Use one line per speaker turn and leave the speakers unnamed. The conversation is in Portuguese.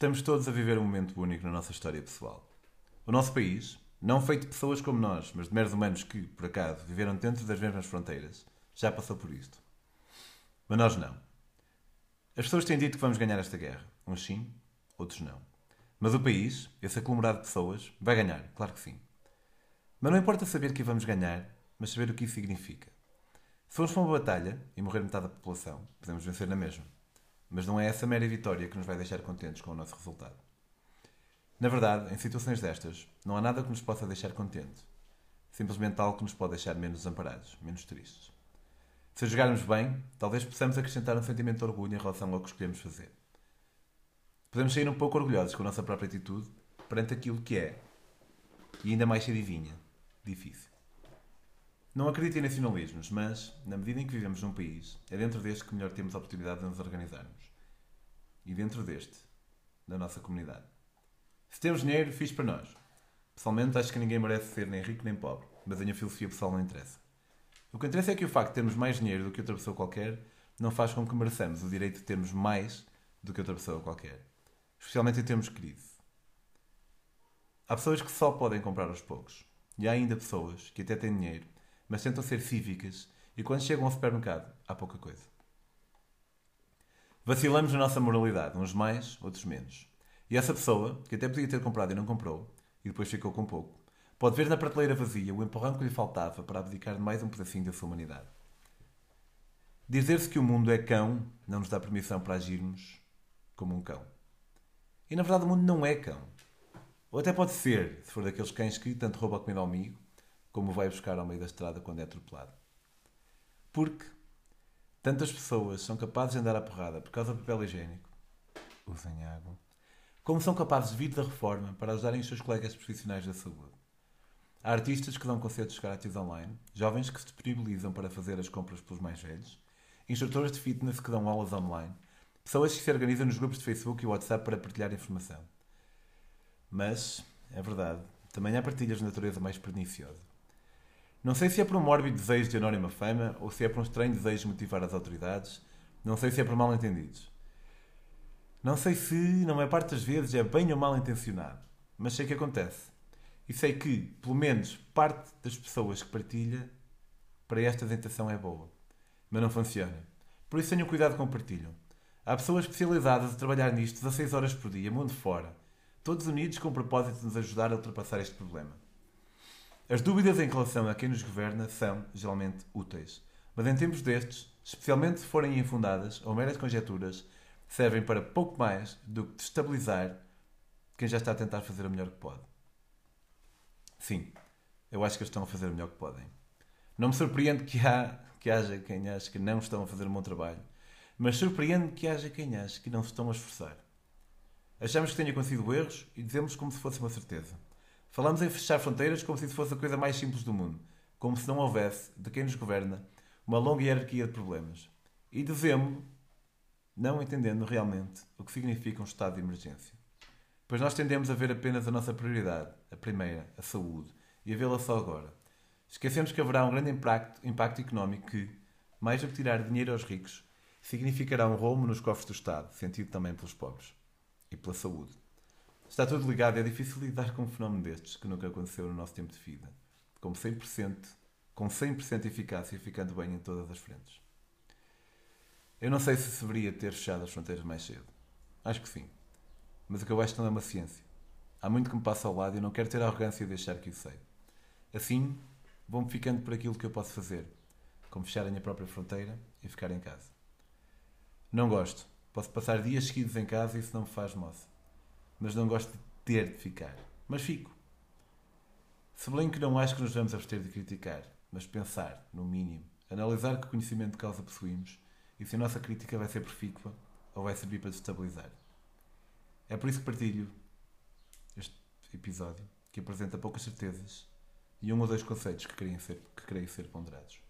Estamos todos a viver um momento único na nossa história pessoal. O nosso país, não feito de pessoas como nós, mas de meros humanos que, por acaso, viveram dentro das mesmas fronteiras, já passou por isto. Mas nós não. As pessoas têm dito que vamos ganhar esta guerra. Uns sim, outros não. Mas o país, esse aglomerado de pessoas, vai ganhar, claro que sim. Mas não importa saber que vamos ganhar, mas saber o que isso significa. Se formos para uma batalha e morrer metade da população, podemos vencer na mesma. Mas não é essa mera vitória que nos vai deixar contentes com o nosso resultado. Na verdade, em situações destas, não há nada que nos possa deixar contente. Simplesmente algo que nos pode deixar menos desamparados, menos tristes. Se jogarmos bem, talvez possamos acrescentar um sentimento de orgulho em relação ao que escolhemos fazer. Podemos sair um pouco orgulhosos com a nossa própria atitude perante aquilo que é. E ainda mais se adivinha. Difícil. Não acredito em nacionalismos, mas, na medida em que vivemos num país, é dentro deste que melhor temos a oportunidade de nos organizarmos. E dentro deste, da nossa comunidade. Se temos dinheiro, fiz para nós. Pessoalmente, acho que ninguém merece ser nem rico nem pobre, mas a minha filosofia pessoal não interessa. O que interessa é que o facto de termos mais dinheiro do que outra pessoa qualquer não faz com que mereçamos o direito de termos mais do que outra pessoa qualquer. Especialmente em termos de crise. Há pessoas que só podem comprar aos poucos. E há ainda pessoas que até têm dinheiro mas tentam ser cívicas e quando chegam ao supermercado há pouca coisa. Vacilamos na nossa moralidade, uns mais, outros menos. E essa pessoa, que até podia ter comprado e não comprou, e depois ficou com pouco, pode ver na prateleira vazia o empurrão que lhe faltava para abdicar de mais um pedacinho da sua humanidade. Dizer-se que o mundo é cão não nos dá permissão para agirmos como um cão. E na verdade o mundo não é cão. Ou até pode ser, se for daqueles cães que tanto rouba a comida ao amigo, como vai buscar ao meio da estrada quando é atropelado. Porque tantas pessoas são capazes de andar à porrada por causa do papel higiênico, usem água, como são capazes de vir da reforma para ajudarem os seus colegas profissionais da saúde. Há artistas que dão concertos grátis online, jovens que se disponibilizam para fazer as compras pelos mais velhos, instrutores de fitness que dão aulas online, pessoas que se organizam nos grupos de Facebook e WhatsApp para partilhar informação. Mas, é verdade, também há partilhas de natureza mais perniciosa. Não sei se é por um mórbido desejo de anónima fama ou se é por um estranho desejo de motivar as autoridades. Não sei se é por mal entendidos. Não sei se, na maior parte das vezes, é bem ou mal intencionado. Mas sei que acontece. E sei que, pelo menos, parte das pessoas que partilha, para esta tentação é boa. Mas não funciona. Por isso tenham cuidado com o partilham. Há pessoas especializadas a trabalhar nisto 16 horas por dia, mundo fora. Todos unidos com o propósito de nos ajudar a ultrapassar este problema. As dúvidas em relação a quem nos governa são, geralmente, úteis. Mas em tempos destes, especialmente se forem infundadas ou meras conjecturas, servem para pouco mais do que destabilizar quem já está a tentar fazer o melhor que pode. Sim, eu acho que eles estão a fazer o melhor que podem. Não me surpreende que, há, que haja quem ache que não estão a fazer um bom trabalho, mas surpreende que haja quem ache que não se estão a esforçar. Achamos que tenha acontecido erros e dizemos como se fosse uma certeza. Falamos em fechar fronteiras como se isso fosse a coisa mais simples do mundo, como se não houvesse, de quem nos governa, uma longa hierarquia de problemas. E dizemos não entendendo realmente o que significa um estado de emergência. Pois nós tendemos a ver apenas a nossa prioridade, a primeira, a saúde, e a vê-la só agora. Esquecemos que haverá um grande impacto, impacto económico que, mais do que tirar dinheiro aos ricos, significará um rombo nos cofres do Estado, sentido também pelos pobres. E pela saúde. Está tudo ligado. É difícil lidar com um fenómeno destes que nunca aconteceu no nosso tempo de vida. Com 100%, com 100% de eficácia, ficando bem em todas as frentes. Eu não sei se se deveria ter fechado as fronteiras mais cedo. Acho que sim. Mas o que eu acho não é uma ciência. Há muito que me passa ao lado e eu não quero ter a arrogância de achar que o sei. Assim, vou-me ficando por aquilo que eu posso fazer, como fechar a minha própria fronteira e ficar em casa. Não gosto. Posso passar dias seguidos em casa e isso não me faz moça mas não gosto de ter de ficar. Mas fico. Sublinho que não acho que nos vamos abster de criticar, mas pensar, no mínimo, analisar que conhecimento de causa possuímos e se a nossa crítica vai ser profícua ou vai servir para destabilizar. É por isso que partilho este episódio, que apresenta poucas certezas e um ou dois conceitos que querem ser, que querem ser ponderados.